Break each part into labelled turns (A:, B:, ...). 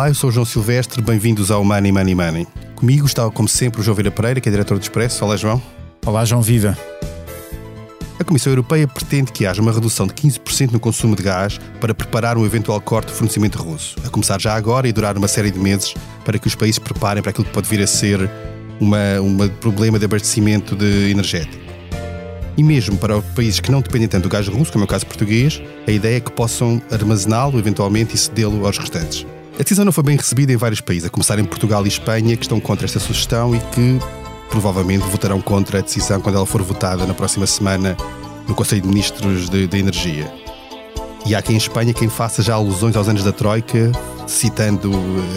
A: Olá, eu sou o João Silvestre, bem-vindos ao Money Money Money. Comigo está, como sempre, o João Vieira Pereira, que é diretor do Expresso. Olá, João.
B: Olá, João Viva.
A: A Comissão Europeia pretende que haja uma redução de 15% no consumo de gás para preparar um eventual corte de fornecimento russo, a começar já agora e durar uma série de meses para que os países preparem para aquilo que pode vir a ser um problema de abastecimento de energético. E mesmo para os países que não dependem tanto do gás russo, como é o caso português, a ideia é que possam armazená-lo eventualmente e cedê-lo aos restantes. A decisão não foi bem recebida em vários países, a começar em Portugal e Espanha, que estão contra esta sugestão e que provavelmente votarão contra a decisão quando ela for votada na próxima semana no Conselho de Ministros de, de Energia. E há quem em Espanha quem faça já alusões aos anos da Troika, citando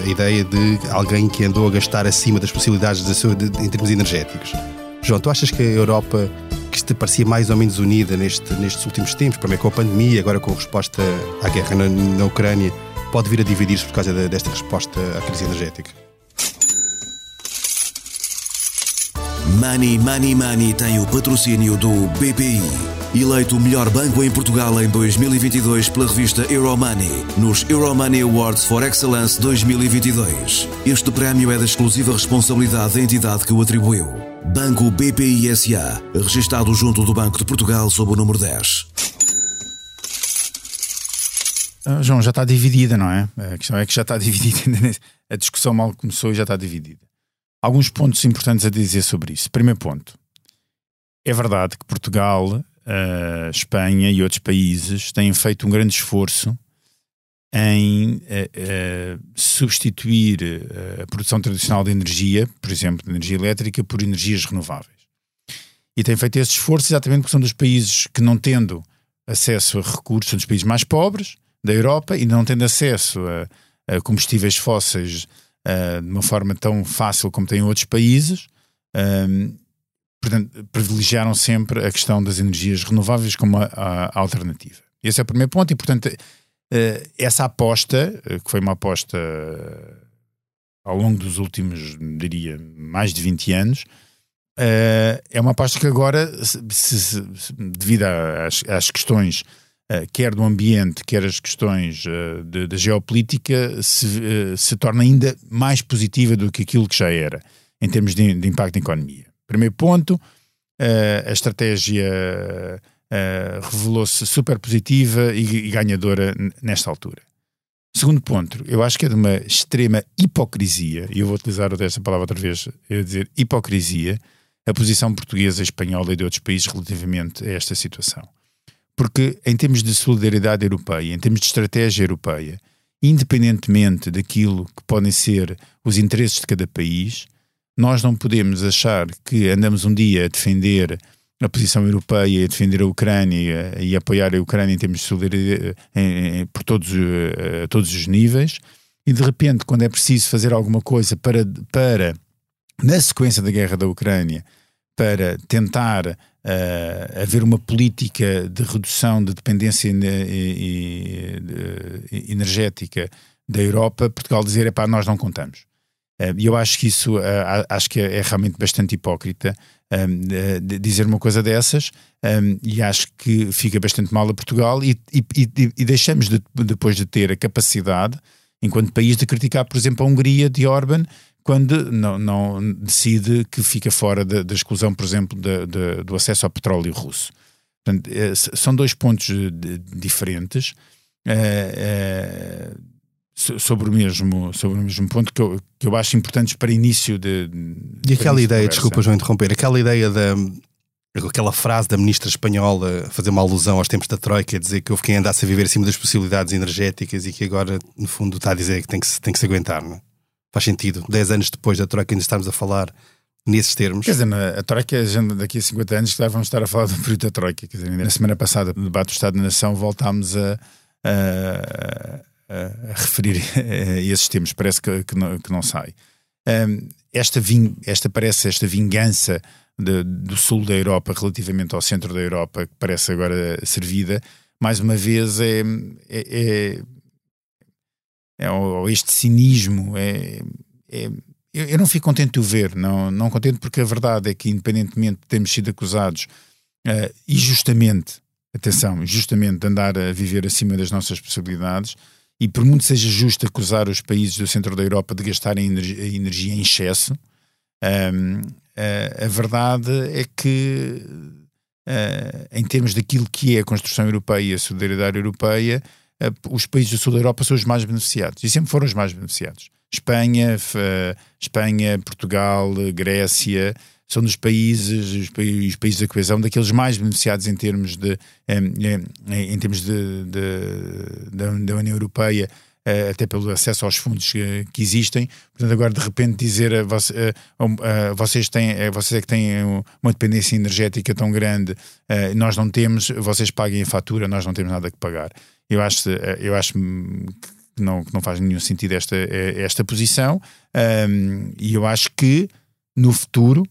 A: a ideia de alguém que andou a gastar acima das possibilidades de, de, em termos energéticos. João, tu achas que a Europa que te parecia mais ou menos unida neste, nestes últimos tempos, primeiro com a pandemia, agora com a resposta à guerra na, na Ucrânia, pode vir a dividir-se por causa de, desta resposta à crise energética?
C: Money Money Money tem o patrocínio do BPI. Eleito o melhor banco em Portugal em 2022 pela revista Euromoney, nos Euromoney Awards for Excellence 2022. Este prémio é da exclusiva responsabilidade da entidade que o atribuiu. Banco BPI SA, registado junto do Banco de Portugal sob o número 10.
B: Ah, João, já está dividida, não é? A questão é que já está dividida. A discussão mal começou e já está dividida. Alguns pontos importantes a dizer sobre isso. Primeiro ponto. É verdade que Portugal, a Espanha e outros países têm feito um grande esforço em uh, substituir a produção tradicional de energia, por exemplo, de energia elétrica, por energias renováveis. E têm feito esse esforço exatamente porque são dos países que, não tendo acesso a recursos, são dos países mais pobres, da Europa e não tendo acesso a, a combustíveis fósseis uh, de uma forma tão fácil como têm outros países, um, ehm, portanto, privilegiaram sempre a questão das energias renováveis como a, a, alternativa. Esse é o primeiro ponto e, portanto, uh, essa aposta, uh, que foi uma aposta ao longo dos últimos, diria, mais de 20 anos, é uma aposta que agora, se, se, se, devido às, às questões quer do ambiente, quer as questões uh, da geopolítica, se, uh, se torna ainda mais positiva do que aquilo que já era, em termos de, de impacto na economia. Primeiro ponto, a estratégia revelou-se super positiva e, e ganhadora nesta altura. Segundo ponto, eu acho que é de uma extrema hipocrisia, e eu vou utilizar esta palavra outra vez, vou dizer hipocrisia, a posição portuguesa, espanhola e de outros países relativamente a esta situação. Porque, em termos de solidariedade europeia, em termos de estratégia europeia, independentemente daquilo que podem ser os interesses de cada país, nós não podemos achar que andamos um dia a defender a posição europeia, a defender a Ucrânia e a apoiar a Ucrânia em termos de solidariedade em, em, por todos, uh, todos os níveis, e de repente, quando é preciso fazer alguma coisa para, para na sequência da guerra da Ucrânia, para tentar uh, haver uma política de redução de dependência energética da Europa, Portugal dizer, epá, nós não contamos. Uh, e eu acho que isso uh, acho que é, é, realmente bastante hipócrita dizer uma coisa dessas e acho que fica bastante mal a Portugal e, e, e deixamos de, depois de ter a capacidade, enquanto país, de criticar, por exemplo, a Hungria de Orban, quando não, não decide que fica fora da, da exclusão, por exemplo, de, de, do acesso ao petróleo russo. Portanto, é, são dois pontos diferentes é, é, sobre, o mesmo, sobre o mesmo ponto que eu, que eu acho importantes para início de.
A: E aquela ideia, de desculpa, João, interromper, aquela ideia da. Aquela frase da ministra espanhola fazer uma alusão aos tempos da Troika, dizer que houve quem andasse a viver acima das possibilidades energéticas e que agora, no fundo, está a dizer que tem que, tem que se aguentar, não é? Faz sentido. Dez anos depois da Troika ainda estamos a falar nesses termos.
B: Quer dizer, a Troika, daqui a 50 anos, que vamos estar a falar do período da Troika. Quer dizer, na semana passada, no debate do Estado da Nação, voltámos a, a, a, a referir a esses termos. Parece que, que, não, que não, sai. Um, esta, ving, esta parece esta vingança de, do sul da Europa relativamente ao centro da Europa, que parece agora servida, mais uma vez é, é, é é, ou, este cinismo. É, é, eu, eu, não fico contente de o ver, não, não contente porque a verdade é que, independentemente de termos sido acusados, uh, e justamente, atenção, justamente de andar a viver acima das nossas possibilidades, e por muito seja justo acusar os países do centro da Europa de gastarem energia, energia em excesso, um, a, a, verdade é que, uh, em termos daquilo que é a construção europeia e a solidariedade europeia, os países do sul da Europa são os mais beneficiados e sempre foram os mais beneficiados. Espanha, Espanha, Portugal, Grécia, são dos países, os, os, países da coesão, daqueles mais beneficiados em termos de, em, em, termos de, de, da, da União Europeia, eh, até pelo acesso aos fundos que existem. Portanto, agora de repente dizer a, a, a vocês, têm, a vocês é que têm uma dependência energética tão grande, eh, nós não temos, vocês paguem a fatura, nós não temos nada que pagar. Eu acho, eh, eu acho que não, que não faz nenhum sentido esta, esta posição e eu acho que no futuro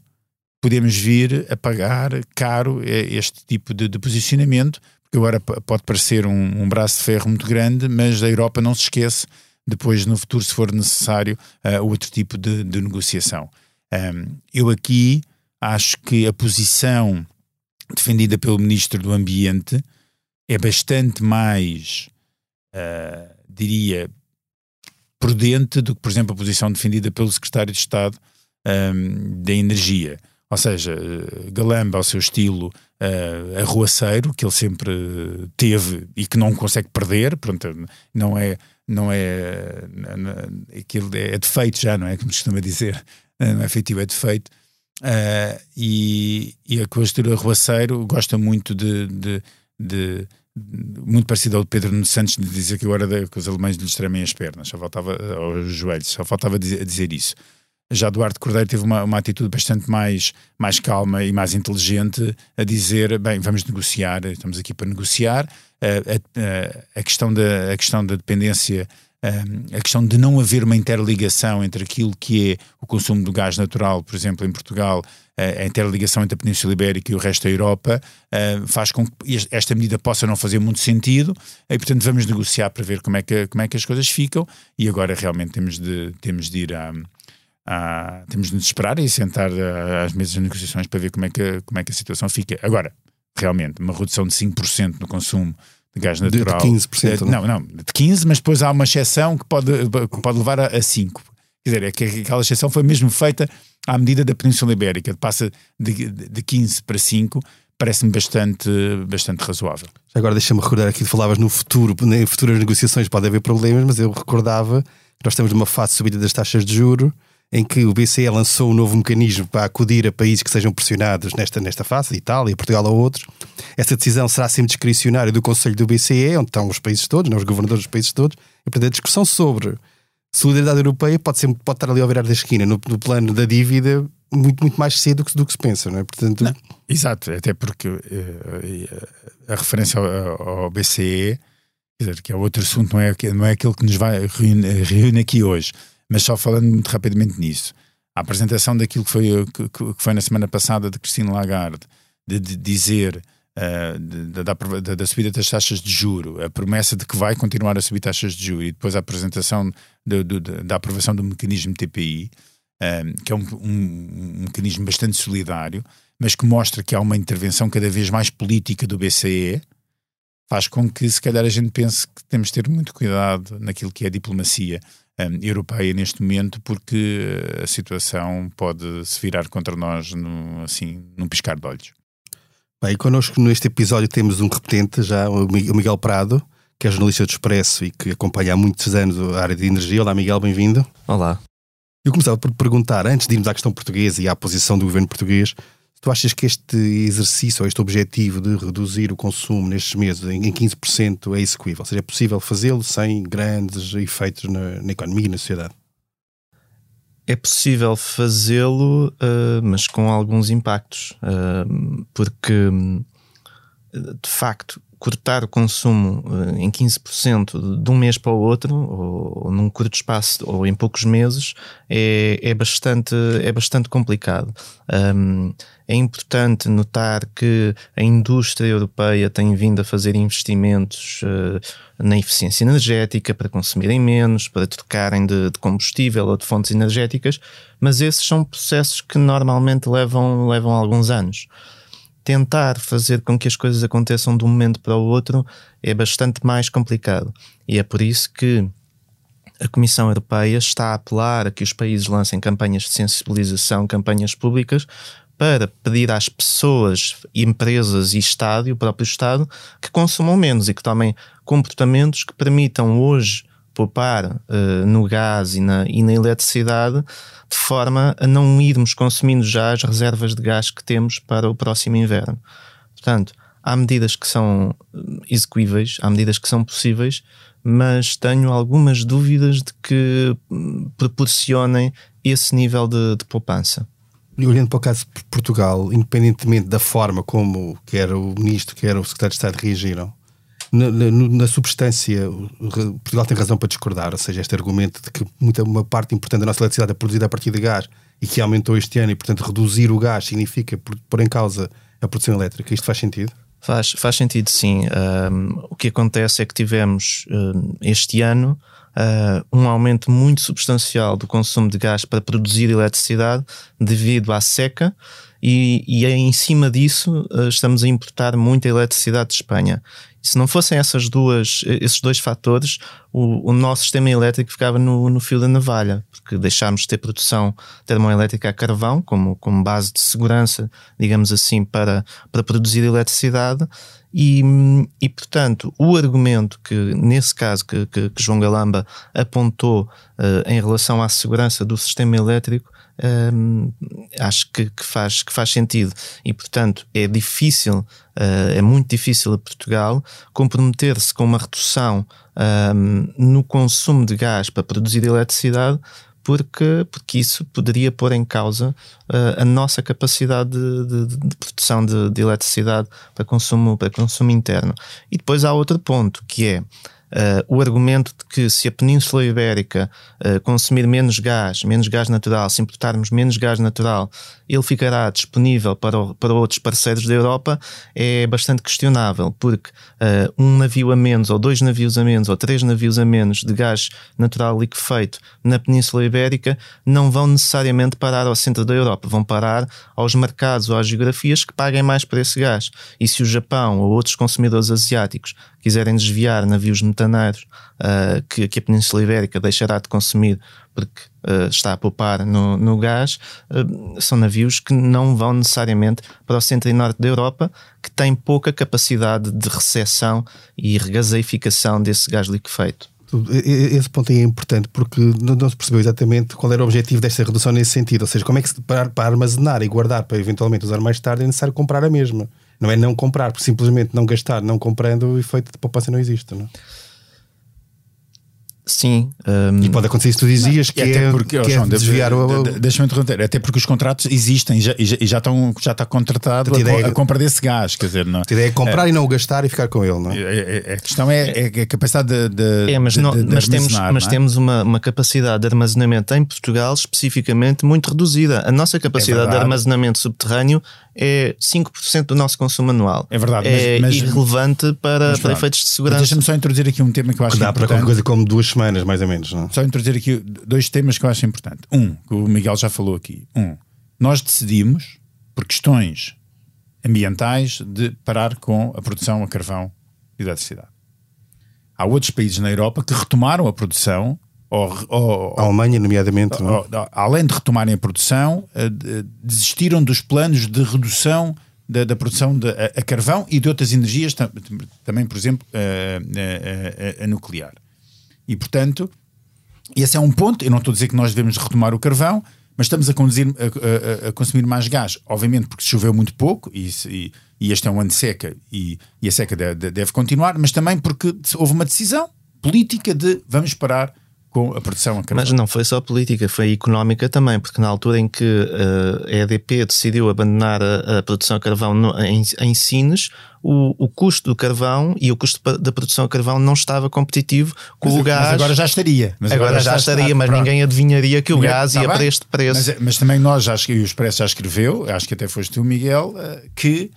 B: podemos vir a pagar caro este tipo de, de posicionamento, porque agora pode parecer um, um, braço de ferro muito grande, mas a Europa não se esquece, depois no futuro, se for necessário, uh, outro tipo de, de negociação. Um, eu aqui acho que a posição defendida pelo Ministro do Ambiente é bastante mais, uh, diria, prudente do que, por exemplo, a posição defendida pelo Secretário de Estado um, da Energia ou seja, eh, Galamba ao seu estilo uh, arruaceiro, que ele sempre teve e que não consegue perder, pronto, não é, não é, aquilo é, é defeito já, não é? Como costuma dizer, não é efetivo, é defeito. Uh, e, e a Coastura Arruaceiro gosta muito de, de, de, muito parecido ao Pedro Nunes Santos de dizer que agora que os alemães lhes tremem as pernas, só faltava aos joelhos, só faltava dizer, dizer isso. Já Duarte Cordeiro teve uma, uma atitude bastante mais, mais calma e mais inteligente a dizer: bem, vamos negociar, estamos aqui para negociar. A, a, a questão, da, a questão da dependência a questão de não haver uma interligação entre aquilo que é o consumo do gás natural, por exemplo, em Portugal, a interligação entre a Península Ibérica e o resto da Europa, faz com que esta medida possa não fazer muito sentido e, portanto, vamos negociar para ver como é que, como é que as coisas ficam e agora realmente temos de, temos de ir a ah, temos de nos esperar e sentar ah, às mesas de negociações para ver como é, que, como é que a situação fica. Agora, realmente, uma redução de 5% no consumo de gás natural.
A: De, de 15%?
B: De, não, não, de 15%, mas depois há uma exceção que pode, que pode levar a, a 5%. Quer dizer, é que aquela exceção foi mesmo feita à medida da Península Ibérica, passa de, de 15 para 5, parece-me bastante, bastante razoável.
A: Agora deixa-me recordar aqui, falavas no futuro, em futuras negociações pode haver problemas, mas eu recordava que nós estamos numa fase de subida das taxas de juro em que o BCE lançou um novo mecanismo para acudir a países que sejam pressionados nesta, nesta fase, Itália, Portugal ou outros. Essa decisão será sempre discricionária do Conselho do BCE, onde estão os países todos, não, os governadores dos países todos, e portanto a discussão sobre solidariedade europeia pode, ser, pode estar ali ao virar da esquina, no, no plano da dívida, muito, muito mais cedo do que, do que se pensa, não é? Portanto... Não,
B: exato, até porque uh, a referência ao, ao BCE, quer dizer, que é outro assunto, não é, não é aquele que nos vai reúne, reúne aqui hoje mas só falando muito rapidamente nisso, a apresentação daquilo que foi, que, que foi na semana passada de Cristina Lagarde, de, de dizer uh, de, de, da, da, subida das taxas de juro, a promessa de que vai continuar a subir taxas de juro e depois a apresentação da aprovação do mecanismo TPI, eh, que é um, um, um, mecanismo bastante solidário, mas que mostra que há uma intervenção cada vez mais política do BCE, faz com que se calhar a gente pense que temos de ter muito cuidado naquilo que é diplomacia europeia neste momento, porque a situação pode se virar contra nós no, assim, num piscar de olhos.
A: Bem, connosco neste episódio temos um repetente já, o Miguel Prado, que é jornalista do Expresso e que acompanha há muitos anos a área de energia. Olá, Miguel, bem-vindo.
D: Olá.
A: Eu começava por perguntar, antes de irmos à questão portuguesa e à posição do governo português, Tu achas que este exercício, ou este objetivo de reduzir o consumo nestes meses em 15% é execuível? Ou seja, é possível fazê-lo sem grandes efeitos na, na economia e na sociedade?
D: É possível fazê-lo, uh, mas com alguns impactos, uh, porque de facto cortar o consumo uh, em 15% de um mês para o outro, ou, ou, num curto espaço, ou em poucos meses, é, é, bastante, é bastante complicado. Um, é importante notar que a indústria europeia tem vindo a fazer investimentos uh, na eficiência energética para consumirem menos, para trocarem de, de, combustível ou de fontes energéticas, mas esses são processos que normalmente levam, levam alguns anos. Tentar fazer com que as coisas aconteçam de um momento para o outro é bastante mais complicado. E é por isso que a Comissão Europeia está a apelar a que os países lancem campanhas de sensibilização, campanhas públicas, para pedir às pessoas, empresas e Estado, e o próprio Estado, que consumam menos e que tomem comportamentos que permitam hoje poupar uh, no gás e na, e na eletricidade, de forma a não irmos consumindo já as reservas de gás que temos para o próximo inverno. Portanto, há medidas que são eh, execuíveis, há medidas que são possíveis, mas tenho algumas dúvidas de que hum, proporcionem esse nível de, de poupança.
A: E olhando para o caso de Portugal, independentemente da forma como quer o Ministro, quer o Secretário de Estado reagiram, na, na, na, substância, Portugal tem razão para discordar, ou seja, este argumento de que muita, uma parte importante da nossa eletricidade é produzida a partir de gás e que aumentou este ano e, portanto, reduzir o gás significa pôr em causa a produção elétrica. Isto faz sentido?
D: Faz, faz sentido, sim. Um, o que acontece é que tivemos um, este ano uh, um aumento muito substancial do consumo de gás para produzir eletricidade devido à seca e, e em cima disso uh, estamos a importar muita eletricidade de Espanha. E se não fossem essas duas, esses dois fatores, o, o nosso sistema elétrico ficava no, no, fio da navalha, porque deixámos de ter produção termoelétrica a carvão como, como base de segurança, digamos assim, para, para produzir eletricidade e, e, portanto, o argumento que, nesse caso, que, que, que João Galamba apontou uh, em relação à segurança do sistema elétrico, acho que, que, faz, que faz sentido. E, portanto, é difícil, uh, é muito difícil a Portugal comprometer-se com uma redução um, no consumo de gás para produzir eletricidade porque, porque isso poderia pôr em causa uh, a nossa capacidade de, de, de produção de, de, eletricidade para consumo, para consumo interno. E depois há outro ponto, que é Uh, o argumento de que se a Península Ibérica uh, consumir menos gás, menos gás natural, se importarmos menos gás natural, ele ficará disponível para, o, para outros parceiros da Europa é bastante questionável, porque uh, um navio a menos, ou dois navios a menos, ou três navios a menos de gás natural liquefeito na Península Ibérica não vão necessariamente parar ao centro da Europa, vão parar aos mercados ou às geografias que paguem mais por esse gás. E se o Japão ou outros consumidores asiáticos quiserem desviar navios metaneiros uh, que, que, a Península Ibérica deixará de consumir porque uh, está a poupar no, no gás, uh, são navios que não vão necessariamente para o centro e norte da Europa, que têm pouca capacidade de recepção e regaseificação desse gás liquefeito.
A: Esse ponto é importante porque não se percebeu exatamente qual era o objetivo desta redução nesse sentido. Ou seja, como é que para, para armazenar e guardar para eventualmente usar mais tarde é necessário comprar a mesma. Não é não comprar, porque simplesmente não gastar, não comprando, o efeito de poupança não existe. Não? É?
D: Sim.
A: Um... E pode acontecer isso que tu dizias, que, é, porque, que é desviar o.
B: Deixa-me interromper, até porque os contratos existem já, e já, já, estão, já está contratado a, ideia, a, compra desse gás. Quer dizer, não,
A: a ideia é comprar é, e não o gastar e ficar com ele, não é?
B: é, é a questão é, é, a capacidade de. de
D: é, mas,
B: de,
D: não, de, mas temos, mas temos uma, uma capacidade de armazenamento em Portugal especificamente muito reduzida. A nossa capacidade de armazenamento subterrâneo é 5% do nosso consumo anual.
B: É verdade,
D: é mas, mas, irrelevante para, mas, para efeitos de segurança.
B: Deixa-me só introduzir aqui um tema que eu acho que
A: dá
B: importante.
A: para qualquer coisa como duas semanas, mais ou menos. Não?
B: Só introduzir aqui dois temas que eu acho importante. Um, que o Miguel já falou aqui. Um, nós decidimos, por questões ambientais, de parar com a produção a carvão e eletricidade. Há outros países na Europa que retomaram a produção ou, ou,
A: a Alemanha, nomeadamente. É? Ou,
B: além de retomarem a produção, eh, desistiram dos planos de redução da, da produção de, a, a, carvão e de outras energias, também, por exemplo, a, a, a, nuclear. E, portanto, esse é um ponto. Eu não estou a dizer que nós devemos retomar o carvão, mas estamos a, conduzir, a, consumir mais gás. Obviamente, porque choveu muito pouco e, e, e este é um ano de seca e, e a seca deve continuar, mas também porque houve uma decisão política de vamos parar com a produção a
D: Mas não foi só política, foi económica também, porque na altura em que uh, a EDP decidiu abandonar a, a produção a carvão no, em, em Sines, o, o, custo do carvão e o custo da produção a carvão não estava competitivo com
B: mas,
D: o gás.
B: Mas agora já estaria.
D: Mas agora, agora já, já estaria, mas pronto. ninguém adivinharia que o ninguém, gás ia tá para este preço.
B: Mas, mas, também nós, acho que o Expresso já escreveu, acho que até foste tu, Miguel, uh, que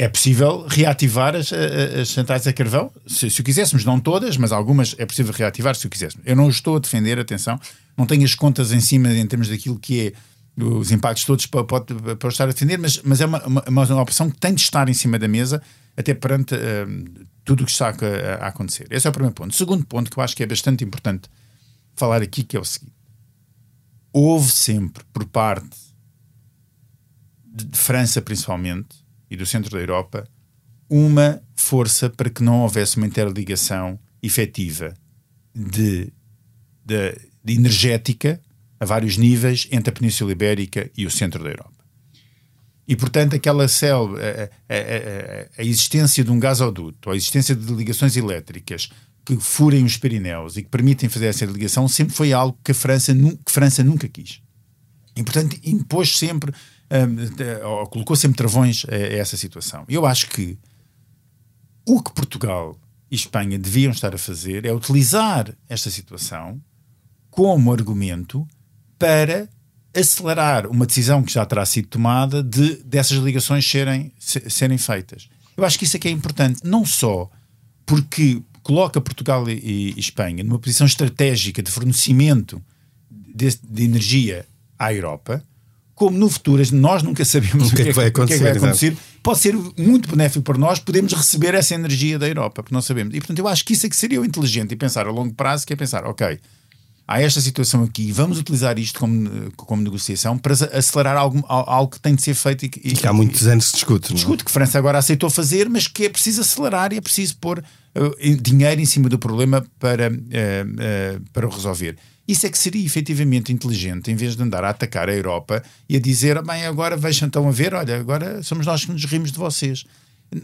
B: é possível reativar as, as a carvão, se, se, o quiséssemos, não todas, mas algumas é possível reativar se o quiséssemos. Eu não estou a defender, atenção, não tenho as contas em cima em termos daquilo que é os impactos todos pode, pode, pode estar a defender, mas, mas é uma, uma, uma, opção que tem de estar em cima da mesa até perante uh, tudo o que está a, a, acontecer. Esse é o primeiro ponto. O segundo ponto que eu acho que é bastante importante falar aqui, que é o seguinte. Houve sempre, por parte de, de França principalmente, e do centro da Europa, uma força para que não houvesse uma interligação efetiva de, de, de energética a vários níveis entre a Península Ibérica e o centro da Europa. E, portanto, aquela célula, a, a, a, a, existência de um gasoduto, a existência de ligações elétricas que furem os Pirineus e que permitem fazer essa ligação, sempre foi algo que a França, que França nunca quis. E, portanto, impôs sempre, ou colocou sempre travões a, essa situação. Eu acho que o que Portugal e Espanha deviam estar a fazer é utilizar esta situação como argumento para acelerar uma decisão que já terá sido tomada de dessas ligações serem, serem feitas. Eu acho que isso é que é importante, não só porque coloca Portugal e, e Espanha numa posição estratégica de fornecimento de, de, energia à Europa, como no futuro nós nunca sabemos o que, é que, vai, acontecer, que é que vai acontecer, pode ser muito benéfico para nós, podemos receber essa energia da Europa, porque não sabemos. E portanto eu acho que isso é que seria o inteligente e pensar a longo prazo, que é pensar, ok, há esta situação aqui, vamos utilizar isto como, como negociação para acelerar algo, algo que tem de ser feito e,
A: e que há muitos anos se discute.
B: É? Discute, que a França agora aceitou fazer, mas que é preciso acelerar e é preciso pôr uh, dinheiro em cima do problema para, uh, uh, para o resolver. Isso é que seria efetivamente inteligente, em vez de andar a atacar a Europa e a dizer, bem, agora vejam então a ver, olha, agora somos nós que nos rimos de vocês.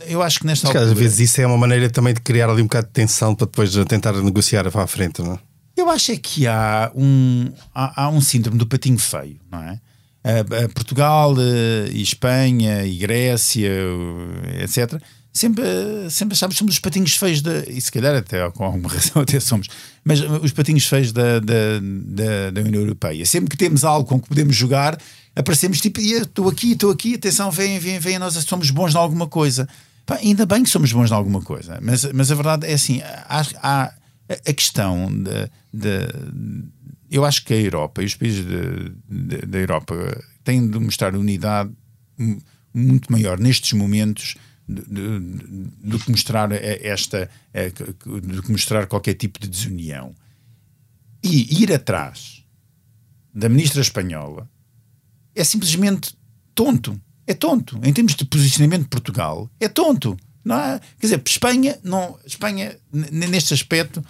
B: Eu acho que nesta
A: Mas, altura... Às vezes isso é uma maneira também de criar ali um bocado de tensão para depois tentar negociar para a frente, não é?
B: Eu acho é que há um, há, há um síndrome do patinho feio, não é? Uh, Portugal, uh, e Espanha, e Grécia, uh, etc., sempre, sempre achámos que somos os patinhos feios, da, e se calhar até com alguma razão até somos, mas os patinhos feios da, da, da, da União Europeia. Sempre que temos algo com que podemos jogar, aparecemos tipo, estou aqui, estou aqui, atenção, vem, vem, vem, nós somos bons em alguma coisa. Pá, ainda bem que somos bons em alguma coisa, mas, mas a verdade é assim, há, há a questão de, eu acho que a Europa e os países da Europa têm de mostrar unidade muito maior nestes momentos do que mostrar esta do que mostrar qualquer tipo de desunião. E ir atrás da ministra espanhola é simplesmente tonto. É tonto. Em termos de posicionamento de Portugal é tonto. Não há, quer dizer, Espanha, não, Espanha neste aspecto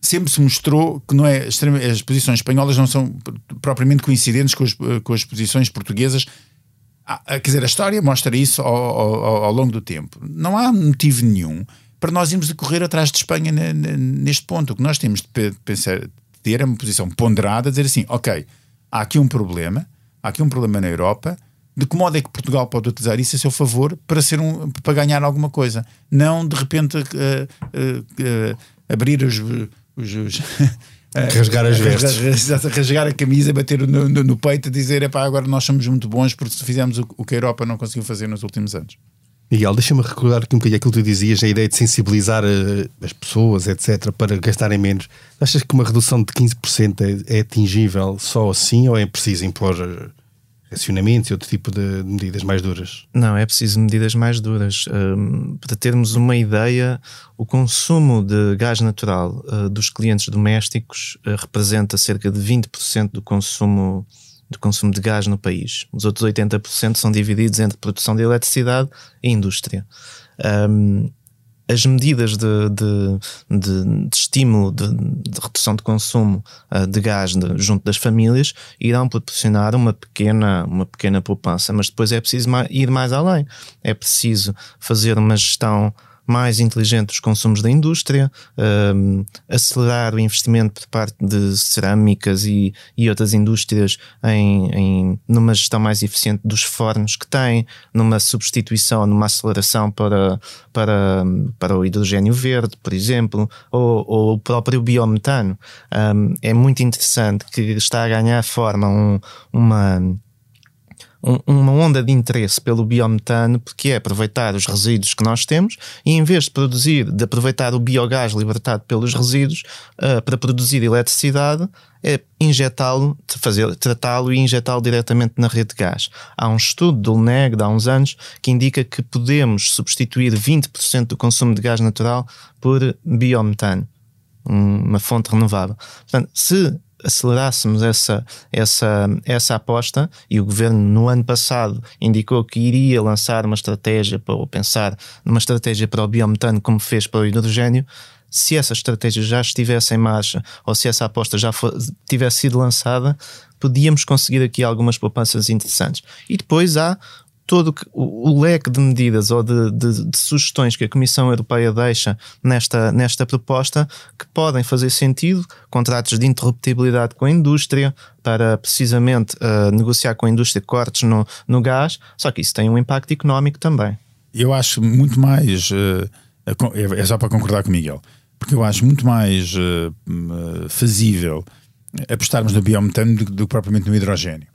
B: sempre se mostrou que não é as posições espanholas não são propriamente coincidentes com as, com as posições portuguesas. Ah, ah, quer dizer, a história mostra isso ao, ao, ao, longo do tempo. Não há motivo nenhum para nós irmos correr atrás de Espanha neste ponto. O que nós temos de pensar, ter é uma posição ponderada, dizer assim, ok, há aqui um problema, há aqui um problema na Europa, de que modo é que Portugal pode utilizar isso a seu favor para, ser um, para ganhar alguma coisa? Não, de repente, uh, uh, uh, abrir os, os, os
A: rasgar as vestes.
B: rasgar a camisa, bater no, no, no peito e dizer: agora nós somos muito bons porque fizemos o, o que a Europa não conseguiu fazer nos últimos anos.
A: Miguel, deixa-me recordar aqui um bocadinho aquilo que tu dizias, a ideia de sensibilizar uh, as pessoas, etc., para gastarem menos. Achas que uma redução de 15% é, é atingível só assim ou é preciso impor uh, acionamentos e outro tipo de medidas mais duras?
D: Não, é preciso medidas mais duras. Um, para termos uma ideia, o consumo de gás natural uh, dos clientes domésticos uh, representa cerca de 20% do consumo, do consumo de gás no país. Os outros 80% são divididos entre produção de eletricidade e indústria. As medidas de, de, de, de estímulo de, redução de consumo uh, de gás junto das famílias irão proporcionar uma pequena, uma pequena poupança, mas depois é preciso ir mais além. É preciso fazer uma gestão mais inteligente dos consumos da indústria, um, acelerar o investimento por parte de cerâmicas e, e outras indústrias em, em, numa gestão mais eficiente dos fornos que têm, numa substituição, numa aceleração para, para, para o hidrogênio verde, por exemplo, ou, ou o próprio biometano. Um, é muito interessante que está a ganhar forma um, uma um, uma onda de interesse pelo biometano, porque é aproveitar os resíduos que nós temos e em vez de produzir, de aproveitar o biogás libertado pelos resíduos uh, para produzir eletricidade, é injetá-lo, fazer, tratá-lo e injetá-lo diretamente na rede de gás. Há um estudo do LNEG de há uns anos que indica que podemos substituir 20% do consumo de gás natural por biometano, uma fonte renovável. Portanto, se acelerássemos essa, essa, essa aposta e o governo no ano passado indicou que iria lançar uma estratégia para, ou pensar numa estratégia para o biometano como fez para o hidrogênio, se essa estratégia já estivesse em marcha ou se essa aposta já for, tivesse sido lançada, podíamos conseguir aqui algumas poupanças interessantes. E depois há todo o, leque de medidas ou de, de, de, sugestões que a Comissão Europeia deixa nesta, nesta proposta que podem fazer sentido, contratos de interruptibilidade com a indústria, para precisamente uh, negociar com a indústria cortes no, no gás, só que isso tem um impacto económico também.
B: Eu acho muito mais, uh, é só para concordar com o Miguel, porque eu acho muito mais uh, fazível apostarmos no biometano do que propriamente no hidrogênio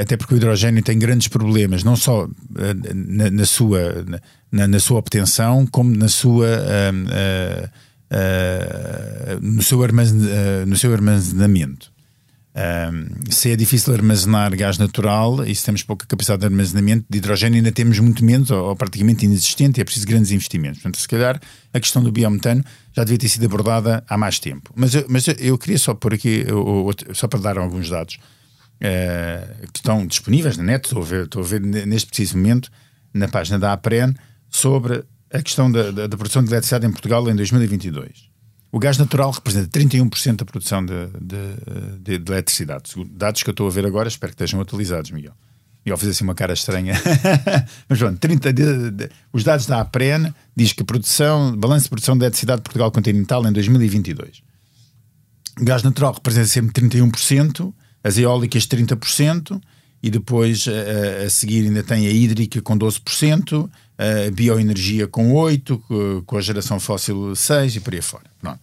B: até porque o hidrogênio tem grandes problemas, não só eh, na, na sua, na, na, sua obtenção, como na sua, uh, uh, uh, no, seu no seu armazenamento. se é difícil armazenar gás natural e se temos pouca capacidade de armazenamento de hidrogênio, ainda temos muito menos ou, ou praticamente inexistente e é preciso grandes investimentos. Portanto, se calhar a questão do biometano já devia ter sido abordada há mais tempo. Mas, eu, mas eu queria só pôr aqui, só para dar alguns dados. Uh, que estão disponíveis na net, estou a, ver, estou a ver neste preciso momento na página da APREN sobre a questão da, da, da, produção de eletricidade em Portugal em 2022. O gás natural representa 31% da produção de, de, de, eletricidade. Dados que eu estou a ver agora, espero que estejam atualizados, Miguel. E ao fazer assim uma cara estranha. Mas pronto, 30 os dados da APREN diz que produção, balanço de produção de eletricidade de Portugal continental em 2022. O gás natural representa sempre 31%, as eólicas 30%, e depois a, a, seguir ainda tem a hídrica com 12%, a bioenergia com 8%, com a geração fóssil 6% e por aí fora. Pronto.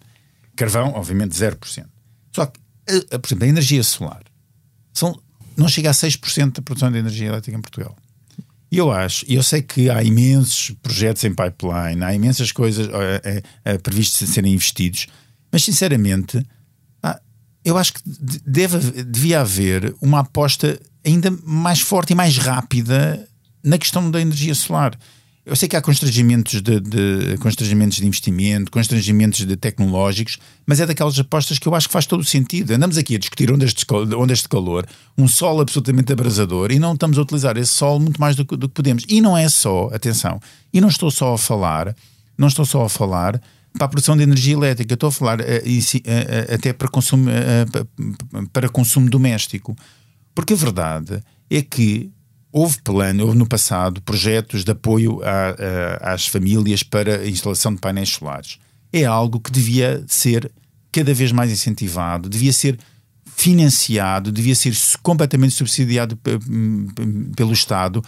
B: Carvão, obviamente, 0%. Só que, a, por exemplo, a energia solar são, não chega a 6% da produção de energia elétrica em Portugal. E eu acho, eu sei que há imensos projetos em pipeline, há imensas coisas é, é, previstas a serem investidos, mas sinceramente eu acho que deve, devia haver uma aposta ainda mais forte e mais rápida na questão da energia solar. Eu sei que há constrangimentos de, de, constrangimentos de investimento, constrangimentos de tecnológicos, mas é daquelas apostas que eu acho que faz todo o sentido. Andamos aqui a discutir ondas de, ondas de calor, um sol absolutamente abrasador, e não estamos a utilizar esse sol muito mais do que, do que podemos. E não é só, atenção, e não estou só a falar, não estou só a falar para a produção de energia elétrica. Estou a falar uh, uh, até para consumo, para consumo doméstico. Porque a verdade é que houve plano, houve no passado projetos de apoio a, a, às famílias para a instalação de painéis solares. É algo que devia ser cada vez mais incentivado, devia ser financiado, devia ser completamente subsidiado pelo Estado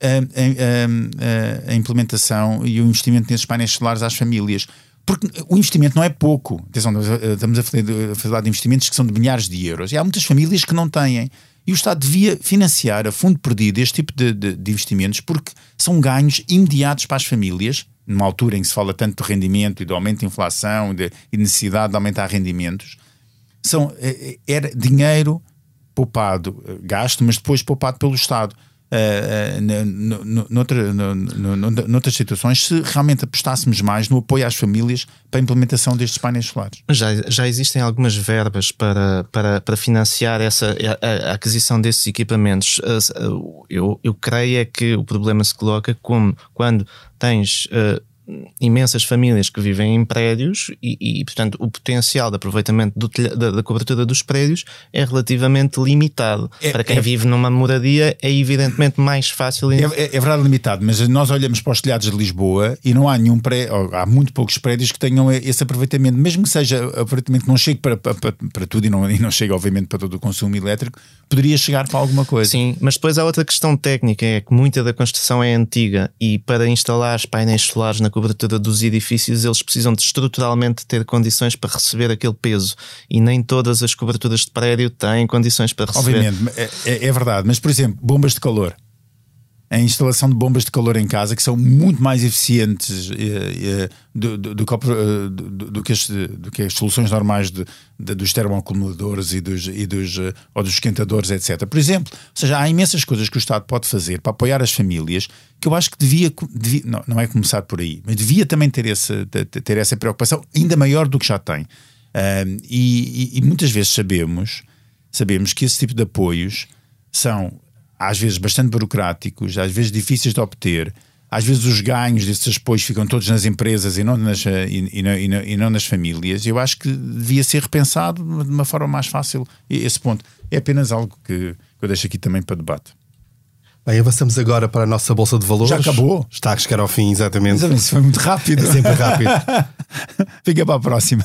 B: a, a, a, implementação e o investimento nesses painéis solares às famílias. Porque o investimento não é pouco. Atenção, estamos a falar de investimentos que são de milhares de euros. E há muitas famílias que não têm. E o Estado devia financiar a fundo perdido este tipo de, de, de, investimentos porque são ganhos imediatos para as famílias, numa altura em que se fala tanto de rendimento e do aumento de inflação de, e necessidade de aumentar rendimentos. São, é, é, era dinheiro poupado, eh, gasto, mas depois poupado pelo Estado noutras situações se realmente apostássemos mais no apoio às famílias para a implementação destes painéis solares.
D: Já, já existem algumas verbas para, para, para financiar essa, a, a aquisição desses equipamentos. Eu, eu creio é que o problema se coloca como quando tens uh, imensas famílias que vivem em prédios e, e portanto, o potencial de aproveitamento do, da, da, cobertura dos prédios é relativamente limitado. É, para quem é, vive numa moradia, é evidentemente mais fácil.
B: É, é, é, verdade, limitado, mas nós olhamos para os telhados de Lisboa e não há nenhum prédio, há muito poucos prédios que tenham esse aproveitamento, mesmo que seja aproveitamento que não chegue para, para, para tudo e não, e não chegue, obviamente, para todo o consumo elétrico, poderia chegar para alguma coisa.
D: Sim, mas depois há outra questão técnica: é que muita da construção é antiga e para instalar painéis solares na cobertura dos edifícios, eles precisam de estruturalmente ter condições para receber aquele peso. E nem todas as coberturas de prédio têm condições para receber.
B: Obviamente, é, é, é verdade. Mas, por exemplo, bombas de calor a instalação de bombas de calor em casa que são muito mais eficientes eh, eh, do, eh, que, as, soluções normais de, de, dos termoacumuladores e dos, e dos, ou dos esquentadores, etc. Por exemplo, ou seja, há imensas coisas que o Estado pode fazer para apoiar as famílias que eu acho que devia, devia não, não é começar por aí, mas devia também ter, esse, ter essa preocupação ainda maior do que já tem. e, e, e muitas vezes sabemos, sabemos que esse tipo de apoios são às vezes bastante burocráticos, às vezes difíceis de obter. Às vezes os ganhos desses apoios ficam todos nas empresas e não nas, e, e, e, não, e não nas famílias. Eu acho que devia ser repensado de uma forma mais fácil esse ponto. É apenas algo que, eu deixo aqui também para debate.
A: Bem, avançamos agora para a nossa Bolsa de Valores.
B: Já acabou?
A: Está a chegar ao fim, exatamente.
B: Isso foi muito rápido.
A: É sempre rápido.
B: Fica para a próxima.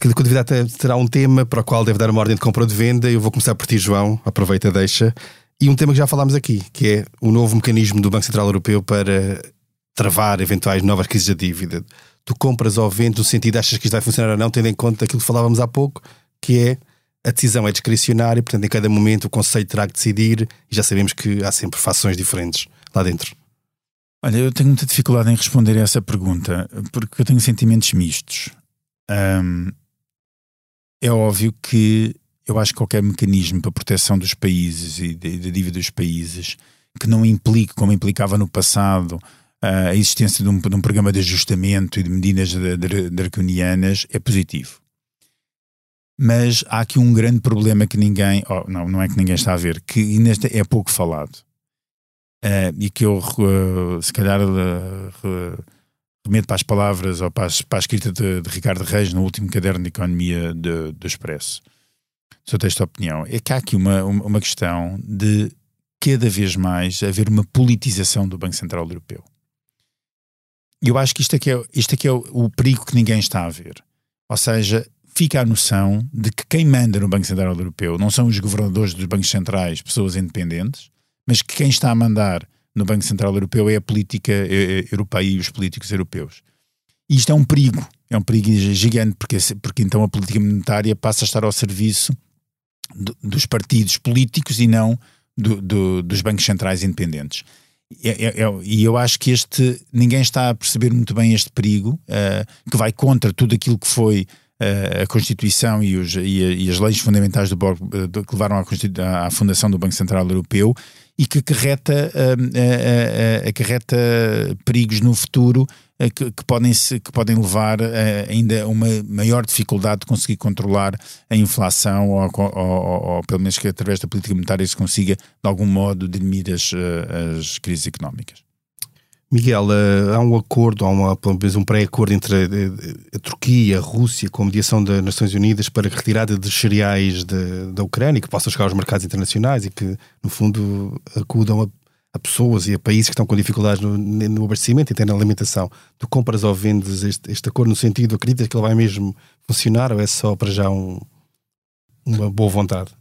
A: Cada convidado terá um tema para o qual deve dar uma ordem de compra ou de venda. Eu vou começar por ti, João. Aproveita, deixa. E um tema que já falámos aqui, que é o novo mecanismo do Banco Central Europeu para travar eventuais novas crises de dívida. Tu compras ou vendes no sentido, achas que isto vai funcionar ou não, tendo em conta aquilo que falávamos há pouco, que é a decisão é discricionária, portanto, em cada momento o Conselho terá que decidir e já sabemos que há sempre fações diferentes lá dentro.
B: Olha, eu tenho muita dificuldade em responder a essa pergunta porque eu tenho sentimentos mistos. Um, é óbvio que eu acho que qualquer mecanismo para proteção dos países e da dívida dos países que não implique, como implicava no passado, a existência de um, de um programa de ajustamento e de medidas draconianas é positivo. Mas há aqui um grande problema que ninguém, oh, não, não é que ninguém está a ver, que ainda é pouco falado. Uh, e que eu, uh, se calhar, uh, remeto para as palavras ou para, as, para a escrita de, de, Ricardo Reis no último caderno de Economia do, Expresso, texto de opinião, é que há aqui uma, uma questão de cada vez mais haver uma politização do Banco Central Europeu. E eu acho que isto aqui, é, isto aqui é o, o perigo que ninguém está a ver. Ou seja, fica a noção de que quem manda no Banco Central Europeu não são os governadores dos bancos centrais, pessoas independentes, mas que quem está a mandar no Banco Central Europeu é a política é, é, europeia e os políticos europeus. E isto é um perigo, é um perigo gigante, porque, porque então a política monetária passa a estar ao serviço do, dos partidos políticos e não do, do, dos bancos centrais independentes. É, e eu acho que este ninguém está a perceber muito bem este perigo uh, que vai contra tudo aquilo que foi uh, a Constituição e, os, e, e, as leis fundamentais do, uh, que levaram à, à fundação do Banco Central Europeu e que acarreta, uh, acarreta perigos no futuro que, que, podem, que podem levar ainda a uma maior dificuldade de conseguir controlar a inflação ou, ou, ou, ou, pelo menos que através da política monetária se consiga de algum modo dirimir as, as crises económicas.
A: Miguel, eh, há um acordo, há uma, pelo menos um pré-acordo entre a, a, Turquia e a Rússia com a mediação das Nações Unidas para a retirada de cereais de, da Ucrânia que possam chegar aos mercados internacionais e que, no fundo, acudam a, a pessoas e a países que estão com dificuldades no, no abastecimento e até na alimentação. Tu compras ou vendes este, este acordo no sentido, acreditas que ele vai mesmo funcionar ou é só para já um, uma boa vontade?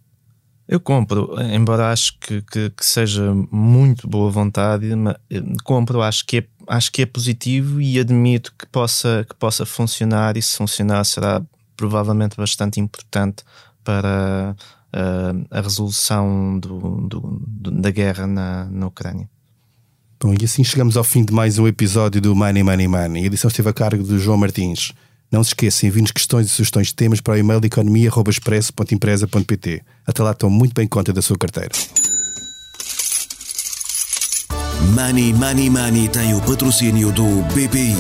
D: Eu compro, embora acho que, que, que, seja muito boa vontade, eh, compro, acho que, é, acho que é positivo e admito que possa, que possa funcionar e se funcionar será provavelmente bastante importante para uh, a resolução do, do, do, da guerra na, na Ucrânia.
A: Bom, e assim chegamos ao fim de mais um episódio do Money Money Money. A edição esteve a cargo do João Martins. Não se esqueçam, enviem-nos questões e sugestões de temas para o e-mail de economia.expresso.empresa.pt. Até lá, estão muito bem conta da sua carteira.
C: Money Money Money tem o patrocínio do BPI,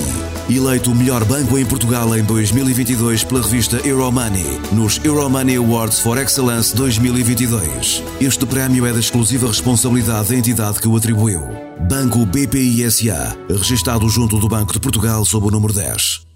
C: eleito o melhor banco em Portugal em 2022 pela revista Euromoney, nos Euromoney Awards for Excellence 2022. Este prémio é da exclusiva responsabilidade da entidade que o atribuiu. Banco BPI SA, registado junto do Banco de Portugal sob o número 10.